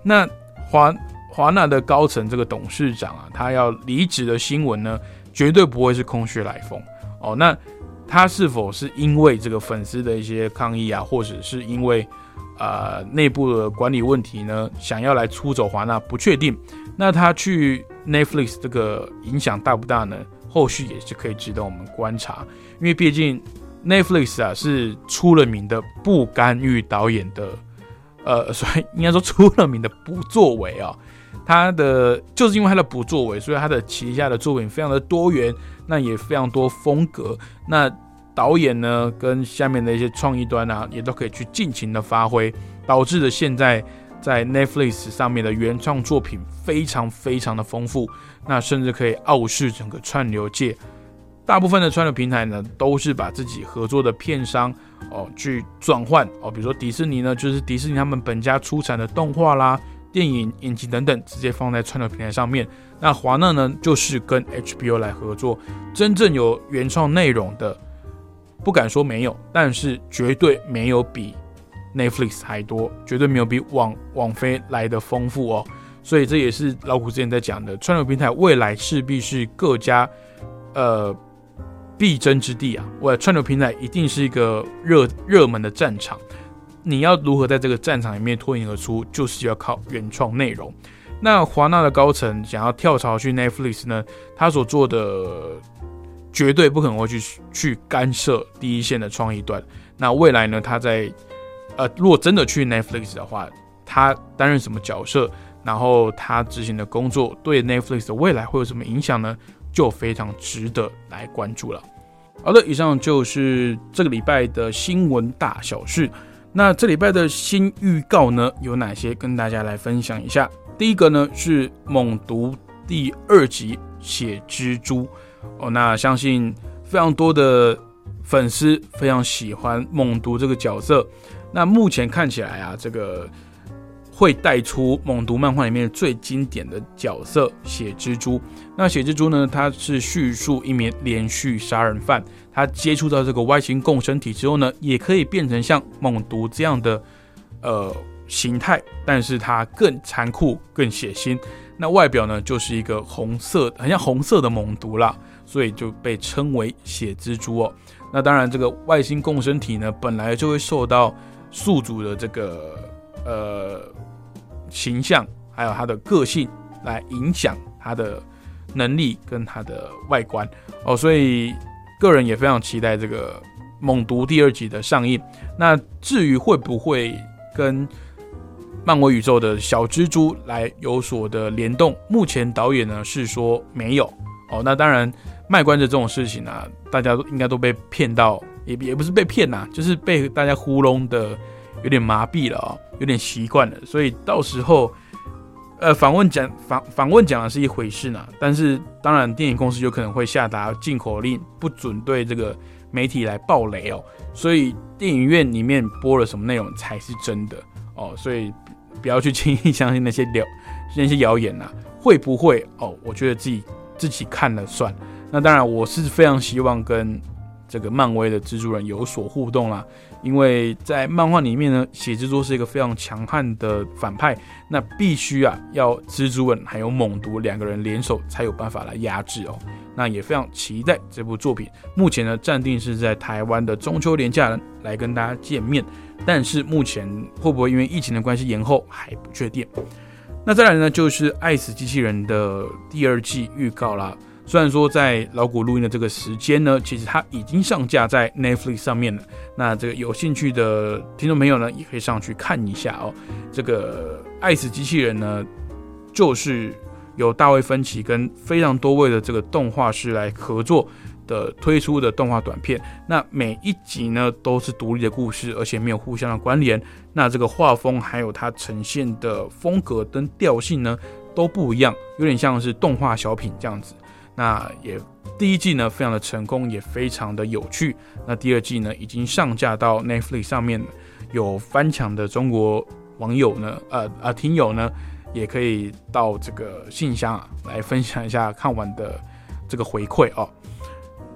那华华纳的高层这个董事长啊，他要离职的新闻呢，绝对不会是空穴来风哦。那他是否是因为这个粉丝的一些抗议啊，或者是因为呃内部的管理问题呢，想要来出走华纳，不确定。那他去 Netflix 这个影响大不大呢？后续也是可以值得我们观察，因为毕竟 Netflix 啊是出了名的不干预导演的，呃，所以应该说出了名的不作为啊。他的就是因为他的不作为，所以他的旗下的作品非常的多元。那也非常多风格，那导演呢跟下面的一些创意端啊，也都可以去尽情的发挥，导致的现在在 Netflix 上面的原创作品非常非常的丰富，那甚至可以傲视整个串流界。大部分的串流平台呢，都是把自己合作的片商哦去转换哦，比如说迪士尼呢，就是迪士尼他们本家出产的动画啦、电影、影集等等，直接放在串流平台上面。那华纳呢，就是跟 HBO 来合作，真正有原创内容的，不敢说没有，但是绝对没有比 Netflix 还多，绝对没有比网网飞来的丰富哦。所以这也是老虎之前在讲的，串流平台未来势必是各家呃。必争之地啊！我串流平台一定是一个热热门的战场。你要如何在这个战场里面脱颖而出，就是要靠原创内容。那华纳的高层想要跳槽去 Netflix 呢？他所做的绝对不可能会去去干涉第一线的创意端。那未来呢？他在呃，如果真的去 Netflix 的话，他担任什么角色？然后他执行的工作对 Netflix 的未来会有什么影响呢？就非常值得来关注了。好的，以上就是这个礼拜的新闻大小事。那这礼拜的新预告呢，有哪些？跟大家来分享一下。第一个呢是《猛毒》第二集《血蜘蛛》哦，那相信非常多的粉丝非常喜欢猛毒这个角色。那目前看起来啊，这个。会带出猛毒漫画里面最经典的角色血蜘蛛。那血蜘蛛呢？它是叙述一名连续杀人犯，他接触到这个外星共生体之后呢，也可以变成像猛毒这样的呃形态，但是它更残酷、更血腥。那外表呢，就是一个红色，很像红色的猛毒啦，所以就被称为血蜘蛛哦。那当然，这个外星共生体呢，本来就会受到宿主的这个。呃，形象还有他的个性来影响他的能力跟他的外观哦，所以个人也非常期待这个《猛毒》第二集的上映。那至于会不会跟漫威宇宙的小蜘蛛来有所的联动，目前导演呢是说没有哦。那当然，卖关子这种事情呢，大家都应该都被骗到，也也不是被骗呐，就是被大家糊弄的。有点麻痹了啊，有点习惯了，所以到时候，呃，访问讲访访问讲的是一回事呢，但是当然电影公司有可能会下达禁口令，不准对这个媒体来爆雷哦，所以电影院里面播了什么内容才是真的哦，所以不要去轻易相信那些谣 那些谣言呐，会不会哦？我觉得自己自己看了算。那当然，我是非常希望跟这个漫威的蜘蛛人有所互动啦。因为在漫画里面呢，血蜘蛛是一个非常强悍的反派，那必须啊要蜘蛛人还有猛毒两个人联手才有办法来压制哦。那也非常期待这部作品。目前呢，暂定是在台湾的中秋连假来跟大家见面，但是目前会不会因为疫情的关系延后还不确定。那再来呢，就是《爱死机器人》的第二季预告啦。虽然说在老谷录音的这个时间呢，其实它已经上架在 Netflix 上面了。那这个有兴趣的听众朋友呢，也可以上去看一下哦。这个《爱死机器人》呢，就是由大卫芬奇跟非常多位的这个动画师来合作的推出的动画短片。那每一集呢都是独立的故事，而且没有互相的关联。那这个画风还有它呈现的风格跟调性呢都不一样，有点像是动画小品这样子。那也第一季呢，非常的成功，也非常的有趣。那第二季呢，已经上架到 Netflix 上面，有翻墙的中国网友呢，呃呃，听友呢，也可以到这个信箱啊来分享一下看完的这个回馈哦。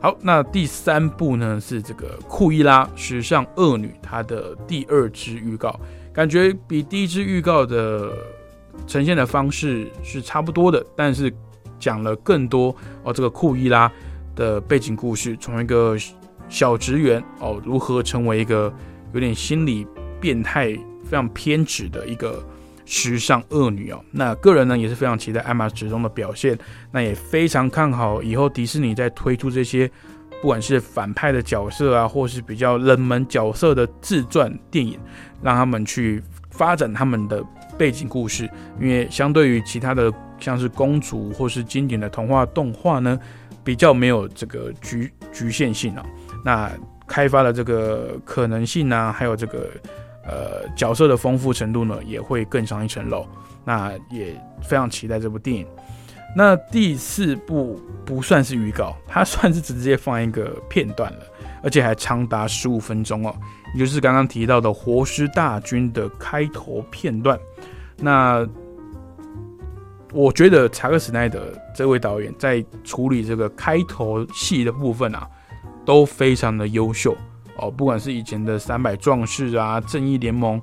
好，那第三部呢是这个库伊拉时尚恶女，她的第二支预告，感觉比第一支预告的呈现的方式是差不多的，但是。讲了更多哦，这个库伊拉的背景故事，从一个小职员哦，如何成为一个有点心理变态、非常偏执的一个时尚恶女哦。那个人呢也是非常期待艾玛之中的表现，那也非常看好以后迪士尼在推出这些不管是反派的角色啊，或是比较冷门角色的自传电影，让他们去发展他们的背景故事，因为相对于其他的。像是公主或是经典的童话动画呢，比较没有这个局局限性啊。那开发的这个可能性呢，还有这个呃角色的丰富程度呢，也会更上一层楼。那也非常期待这部电影。那第四部不算是预告，它算是直接放一个片段了，而且还长达十五分钟哦，也就是刚刚提到的《活尸大军》的开头片段。那我觉得查克·史奈德这位导演在处理这个开头戏的部分啊，都非常的优秀哦，不管是以前的《三百壮士》啊，《正义联盟》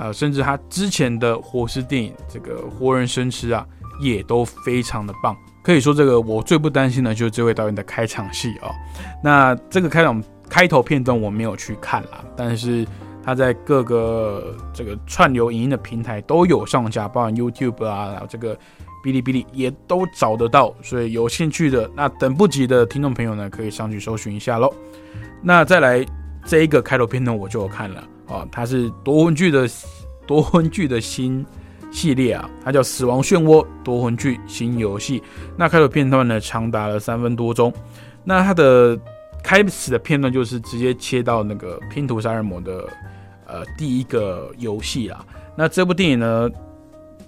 啊，甚至他之前的活尸电影这个《活人生吃》啊。也都非常的棒，可以说这个我最不担心的就是这位导演的开场戏啊。那这个开场开头片段我没有去看啦，但是他在各个这个串流影音的平台都有上架，包含 YouTube 啊，然后这个哔哩哔哩也都找得到，所以有兴趣的那等不及的听众朋友呢，可以上去搜寻一下喽。那再来这一个开头片段我就有看了啊，它是夺魂剧的夺魂剧的新。系列啊，它叫《死亡漩涡夺魂剧新游戏》。那开头片段呢，长达了三分多钟。那它的开始的片段就是直接切到那个拼图杀人魔的呃第一个游戏啊。那这部电影呢，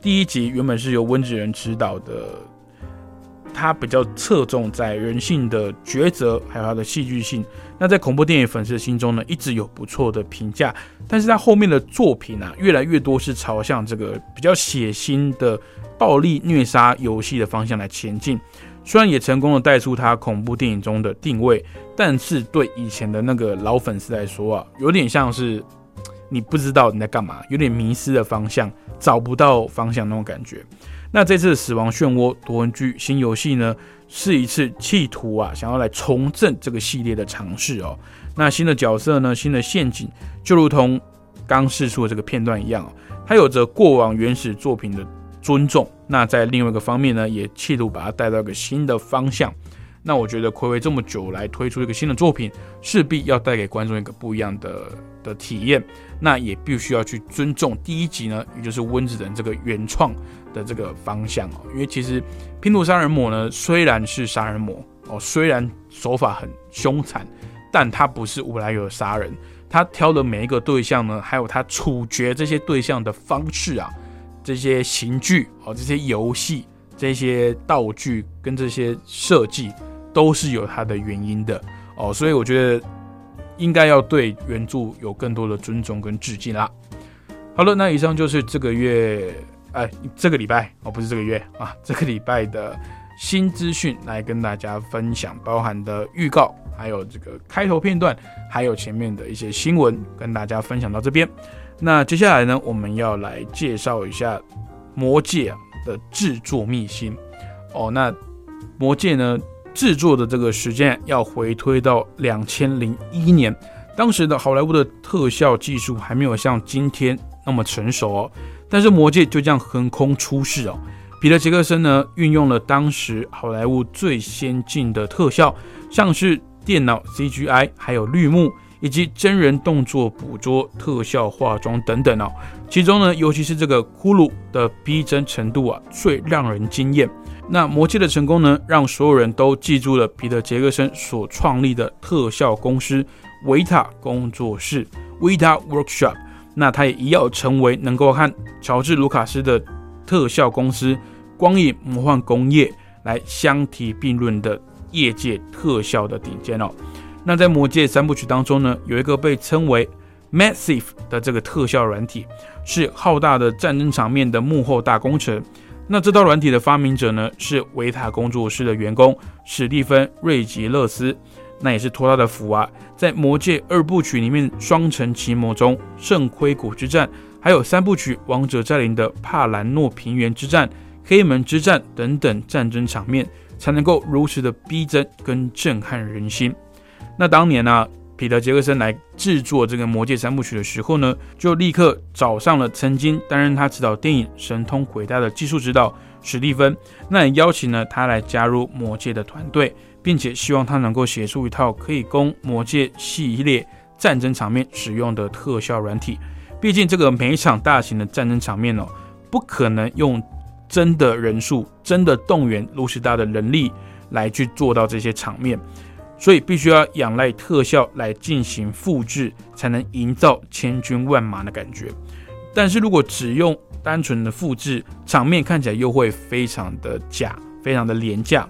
第一集原本是由温子仁执导的。他比较侧重在人性的抉择，还有他的戏剧性。那在恐怖电影粉丝心中呢，一直有不错的评价。但是他后面的作品啊，越来越多是朝向这个比较血腥的暴力虐杀游戏的方向来前进。虽然也成功的带出他恐怖电影中的定位，但是对以前的那个老粉丝来说啊，有点像是你不知道你在干嘛，有点迷失的方向，找不到方向那种感觉。那这次的死亡漩涡夺魂剧新游戏呢，是一次企图啊，想要来重振这个系列的尝试哦。那新的角色呢，新的陷阱，就如同刚试出的这个片段一样哦，它有着过往原始作品的尊重。那在另外一个方面呢，也企图把它带到一个新的方向。那我觉得暌违这么久来推出一个新的作品，势必要带给观众一个不一样的的体验。那也必须要去尊重第一集呢，也就是温子仁这个原创的这个方向哦。因为其实拼图杀人魔呢，虽然是杀人魔哦，虽然手法很凶残，但他不是无来由的杀人。他挑的每一个对象呢，还有他处决这些对象的方式啊，这些刑具哦，这些游戏、这些道具跟这些设计。都是有它的原因的哦，所以我觉得应该要对原著有更多的尊重跟致敬啦。好了，那以上就是这个月哎，这个礼拜哦，不是这个月啊，这个礼拜的新资讯来跟大家分享，包含的预告，还有这个开头片段，还有前面的一些新闻，跟大家分享到这边。那接下来呢，我们要来介绍一下《魔戒》的制作秘辛哦。那《魔戒》呢？制作的这个时间要回推到两千零一年，当时的好莱坞的特效技术还没有像今天那么成熟哦。但是《魔戒》就这样横空出世哦。彼得·杰克森呢，运用了当时好莱坞最先进的特效，像是电脑 CGI，还有绿幕以及真人动作捕捉、特效化妆等等哦。其中呢，尤其是这个骷髅的逼真程度啊，最让人惊艳。那魔戒的成功呢，让所有人都记住了彼得·杰克森所创立的特效公司维塔工作室 （Vita Workshop）。那他也一要成为能够和乔治·卢卡斯的特效公司光影魔幻工业来相提并论的业界特效的顶尖哦。那在魔戒三部曲当中呢，有一个被称为 Massive 的这个特效软体，是浩大的战争场面的幕后大工程。那这套软体的发明者呢，是维塔工作室的员工史蒂芬·瑞吉勒斯，那也是托他的福啊，在《魔戒》二部曲里面双城奇魔中圣盔谷之战，还有三部曲《王者占领》的帕兰诺平原之战、黑门之战等等战争场面，才能够如此的逼真跟震撼人心。那当年呢？彼得·杰克森来制作这个《魔戒》三部曲的时候呢，就立刻找上了曾经担任他指导电影《神通鬼大》的技术指导史蒂芬，那也邀请了他来加入《魔戒》的团队，并且希望他能够写出一套可以供《魔戒》系列战争场面使用的特效软体。毕竟这个每一场大型的战争场面哦，不可能用真的人数、真的动员卢西大的人力来去做到这些场面。所以必须要仰赖特效来进行复制，才能营造千军万马的感觉。但是如果只用单纯的复制，场面看起来又会非常的假，非常的廉价。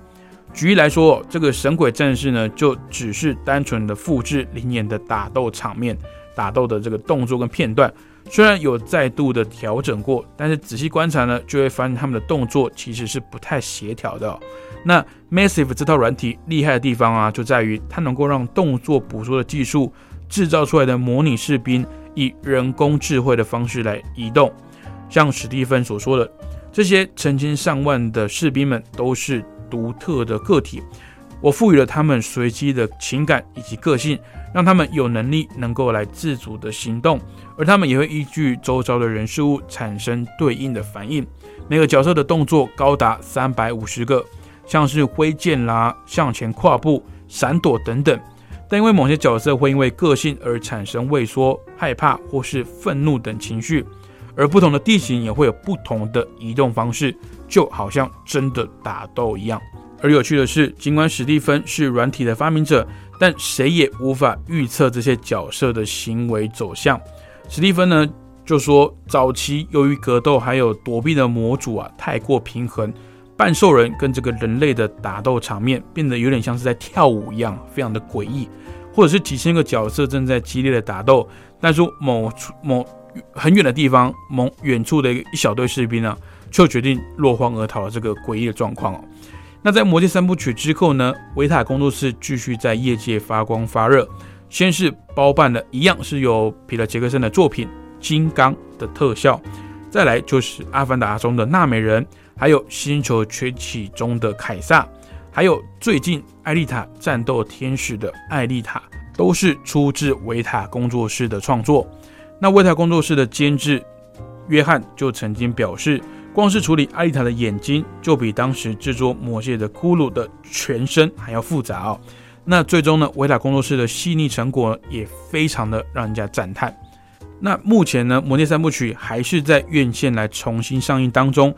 举例来说，这个神鬼战士呢，就只是单纯的复制灵眼的打斗场面、打斗的这个动作跟片段。虽然有再度的调整过，但是仔细观察呢，就会发现他们的动作其实是不太协调的。那 Massive 这套软体厉害的地方啊，就在于它能够让动作捕捉的技术制造出来的模拟士兵以人工智慧的方式来移动。像史蒂芬所说的，这些成千上万的士兵们都是独特的个体，我赋予了他们随机的情感以及个性，让他们有能力能够来自主的行动，而他们也会依据周遭的人事物产生对应的反应。每个角色的动作高达三百五十个。像是挥剑啦、向前跨步、闪躲等等，但因为某些角色会因为个性而产生畏缩、害怕或是愤怒等情绪，而不同的地形也会有不同的移动方式，就好像真的打斗一样。而有趣的是，尽管史蒂芬是软体的发明者，但谁也无法预测这些角色的行为走向。史蒂芬呢就说，早期由于格斗还有躲避的模组啊太过平衡。半兽人跟这个人类的打斗场面变得有点像是在跳舞一样，非常的诡异，或者是几千个角色正在激烈的打斗，但是某处某很远的地方，某远处的一小队士兵呢，就决定落荒而逃了这个诡异的状况哦。那在《魔戒三部曲》之后呢，维塔工作室继续在业界发光发热，先是包办了一样是由皮特·杰克森的作品《金刚》的特效，再来就是《阿凡达》中的纳美人。还有《星球崛起》中的凯撒，还有最近《艾丽塔：战斗天使》的艾丽塔，都是出自维塔工作室的创作。那维塔工作室的监制约翰就曾经表示，光是处理艾丽塔的眼睛，就比当时制作魔戒的骷髅的全身还要复杂哦。那最终呢，维塔工作室的细腻成果也非常的让人家赞叹。那目前呢，《魔戒三部曲》还是在院线来重新上映当中。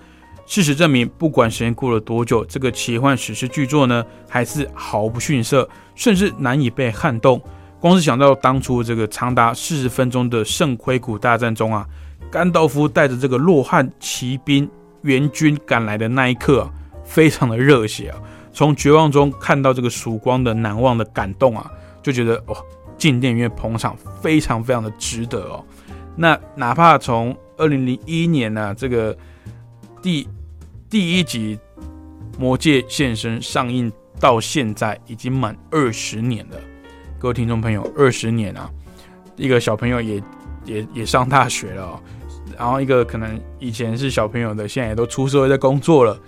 事实证明，不管时间过了多久，这个奇幻史诗巨作呢，还是毫不逊色，甚至难以被撼动。光是想到当初这个长达四十分钟的圣盔谷大战中啊，甘道夫带着这个洛汉骑兵援军赶来的那一刻，非常的热血啊！从绝望中看到这个曙光的难忘的感动啊，就觉得哦，进电影院捧场非常非常的值得哦。那哪怕从二零零一年呢，这个。第第一集《魔戒现身》上映到现在已经满二十年了，各位听众朋友，二十年啊！一个小朋友也也也上大学了，哦然后一个可能以前是小朋友的，现在也都出社会在工作了。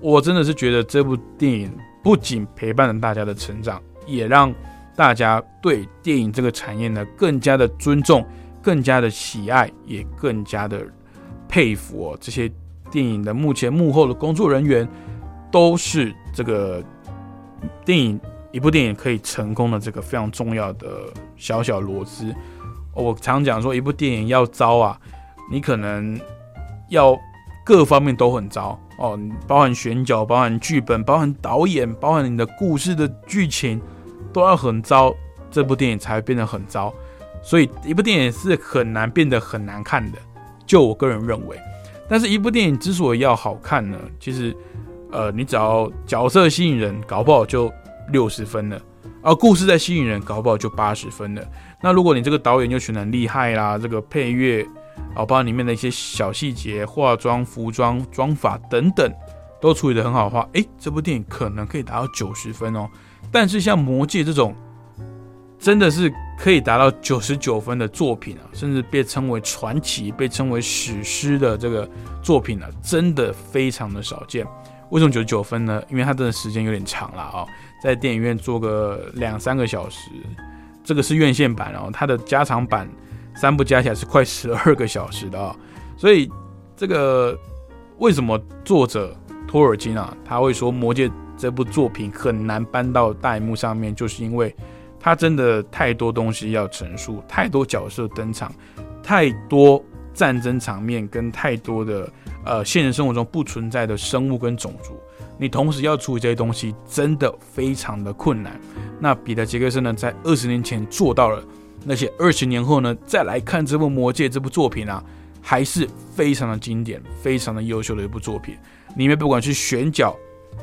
我真的是觉得这部电影不仅陪伴了大家的成长，也让大家对电影这个产业呢更加的尊重，更加的喜爱，也更加的佩服哦这些。电影的目前幕后的工作人员，都是这个电影一部电影可以成功的这个非常重要的小小螺丝。我常讲说，一部电影要糟啊，你可能要各方面都很糟哦，包含选角、包含剧本、包含导演、包含你的故事的剧情，都要很糟，这部电影才会变得很糟。所以，一部电影是很难变得很难看的。就我个人认为。但是，一部电影之所以要好看呢，其实，呃，你只要角色吸引人，搞不好就六十分了；而故事在吸引人，搞不好就八十分了。那如果你这个导演又选的很厉害啦，这个配乐，哦，包括里面的一些小细节、化妆、服装、妆法等等，都处理的很好的话，诶，这部电影可能可以达到九十分哦。但是像《魔戒》这种，真的是可以达到九十九分的作品啊，甚至被称为传奇、被称为史诗的这个作品呢，真的非常的少见。为什么九十九分呢？因为它真的时间有点长了啊，在电影院做个两三个小时，这个是院线版哦，它的加长版三部加起来是快十二个小时的啊。所以这个为什么作者托尔金啊，他会说《魔戒》这部作品很难搬到大荧幕上面，就是因为。他真的太多东西要陈述，太多角色登场，太多战争场面跟太多的呃现实生活中不存在的生物跟种族，你同时要处理这些东西，真的非常的困难。那彼得·杰克森呢，在二十年前做到了，那些二十年后呢，再来看这部《魔戒》这部作品啊，还是非常的经典、非常的优秀的一部作品。里面不管是选角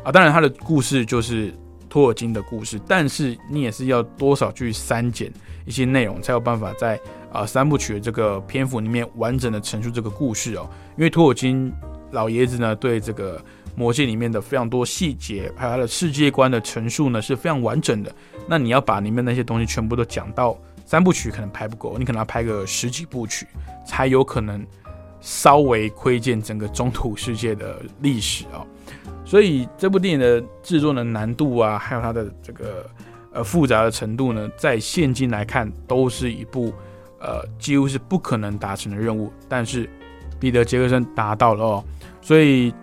啊，当然它的故事就是托尔金的故事，但是你也是要多少去删减一些内容，才有办法在啊三部曲的这个篇幅里面完整的陈述这个故事哦。因为托尔金老爷子呢，对这个。魔戒里面的非常多细节，还有它的世界观的陈述呢，是非常完整的。那你要把里面那些东西全部都讲到三部曲，可能拍不够，你可能要拍个十几部曲，才有可能稍微窥见整个中土世界的历史啊。所以这部电影的制作的难度啊，还有它的这个呃复杂的程度呢，在现今来看，都是一部呃几乎是不可能达成的任务。但是彼得·杰克森达到了哦，所以。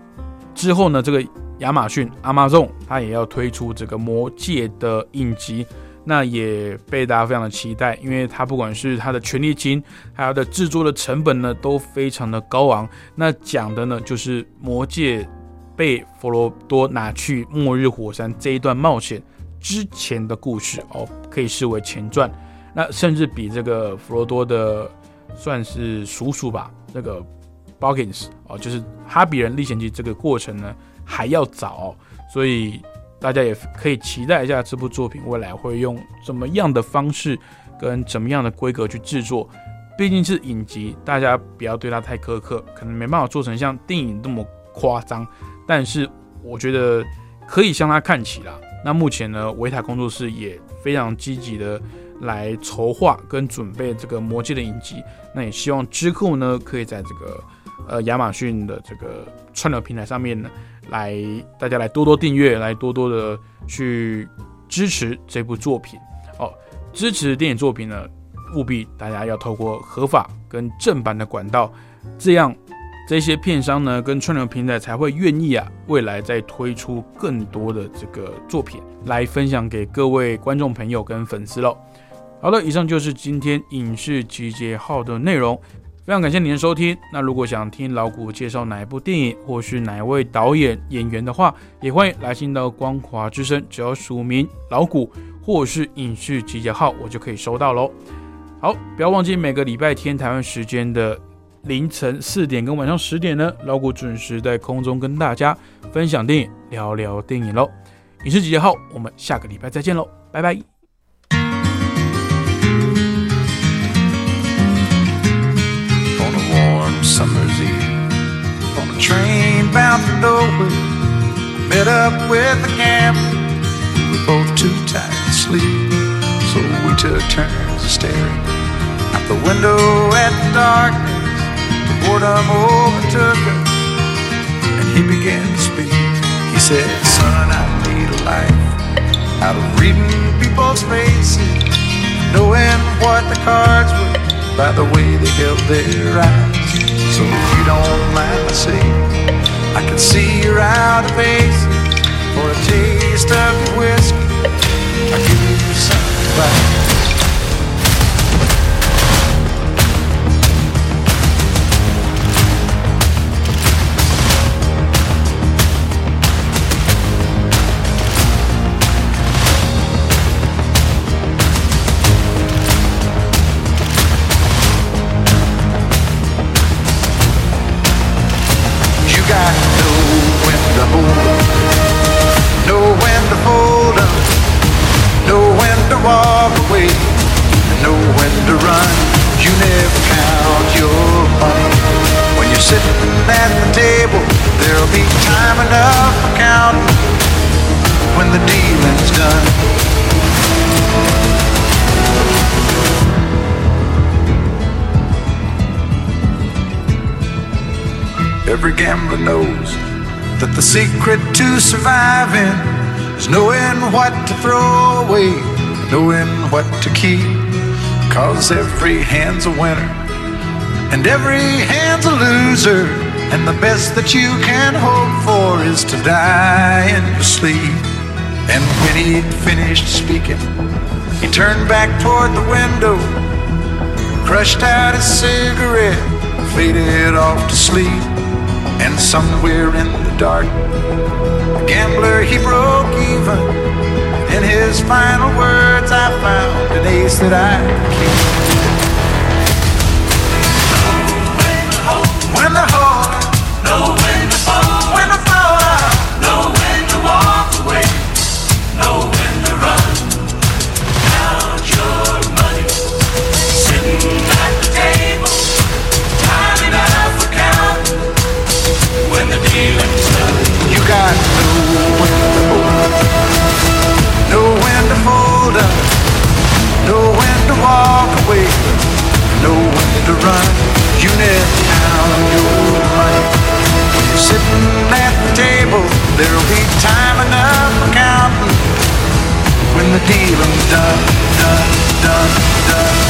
之后呢，这个亚马逊 Amazon 它也要推出这个魔戒的影集，那也被大家非常的期待，因为它不管是它的权利金，还有它的制作的成本呢，都非常的高昂。那讲的呢，就是魔戒被佛罗多拿去末日火山这一段冒险之前的故事哦，可以视为前传。那甚至比这个佛罗多的算是叔叔吧，那个。Boggins 哦，就是《哈比人历险记》这个过程呢还要早，所以大家也可以期待一下这部作品未来会用怎么样的方式跟怎么样的规格去制作。毕竟是影集，大家不要对它太苛刻，可能没办法做成像电影那么夸张。但是我觉得可以向它看齐啦。那目前呢，维塔工作室也非常积极的来筹划跟准备这个《魔戒》的影集。那也希望之后呢，可以在这个。呃，亚马逊的这个串流平台上面呢，来大家来多多订阅，来多多的去支持这部作品哦。支持电影作品呢，务必大家要透过合法跟正版的管道，这样这些片商呢跟串流平台才会愿意啊，未来再推出更多的这个作品来分享给各位观众朋友跟粉丝喽。好了，以上就是今天影视集结号的内容。非常感谢您的收听。那如果想听老谷介绍哪一部电影，或是哪一位导演、演员的话，也欢迎来信到光华之声，只要署名老谷或是影视集结号，我就可以收到喽。好，不要忘记每个礼拜天台湾时间的凌晨四点跟晚上十点呢，老谷准时在空中跟大家分享电影，聊聊电影喽。影视集结号，我们下个礼拜再见喽，拜拜。Summer's eve. On a train bound for nowhere, met up with a gambler. We were both too tired to sleep, so we took turns staring out the window at the darkness. The boredom overtook us, and he began to speak. He said, Son, I need a life out of reading people's faces, knowing what the cards were by the way they held their eyes. So if you don't mind my saying, I can see you're out of faces for a taste of your whiskey. I'll give you some the secret to surviving is knowing what to throw away, knowing what to keep. Cause every hand's a winner, and every hand's a loser. And the best that you can hope for is to die in your sleep. And when he'd finished speaking, he turned back toward the window, crushed out his cigarette, faded off to sleep, and somewhere in the dark, the gambler he broke even. In his final words, I found an ace that I could. When the whole, Know when run. You never count your money. When you're sitting at the table, there'll be time enough for counting. When the dealing's done, done, done, done.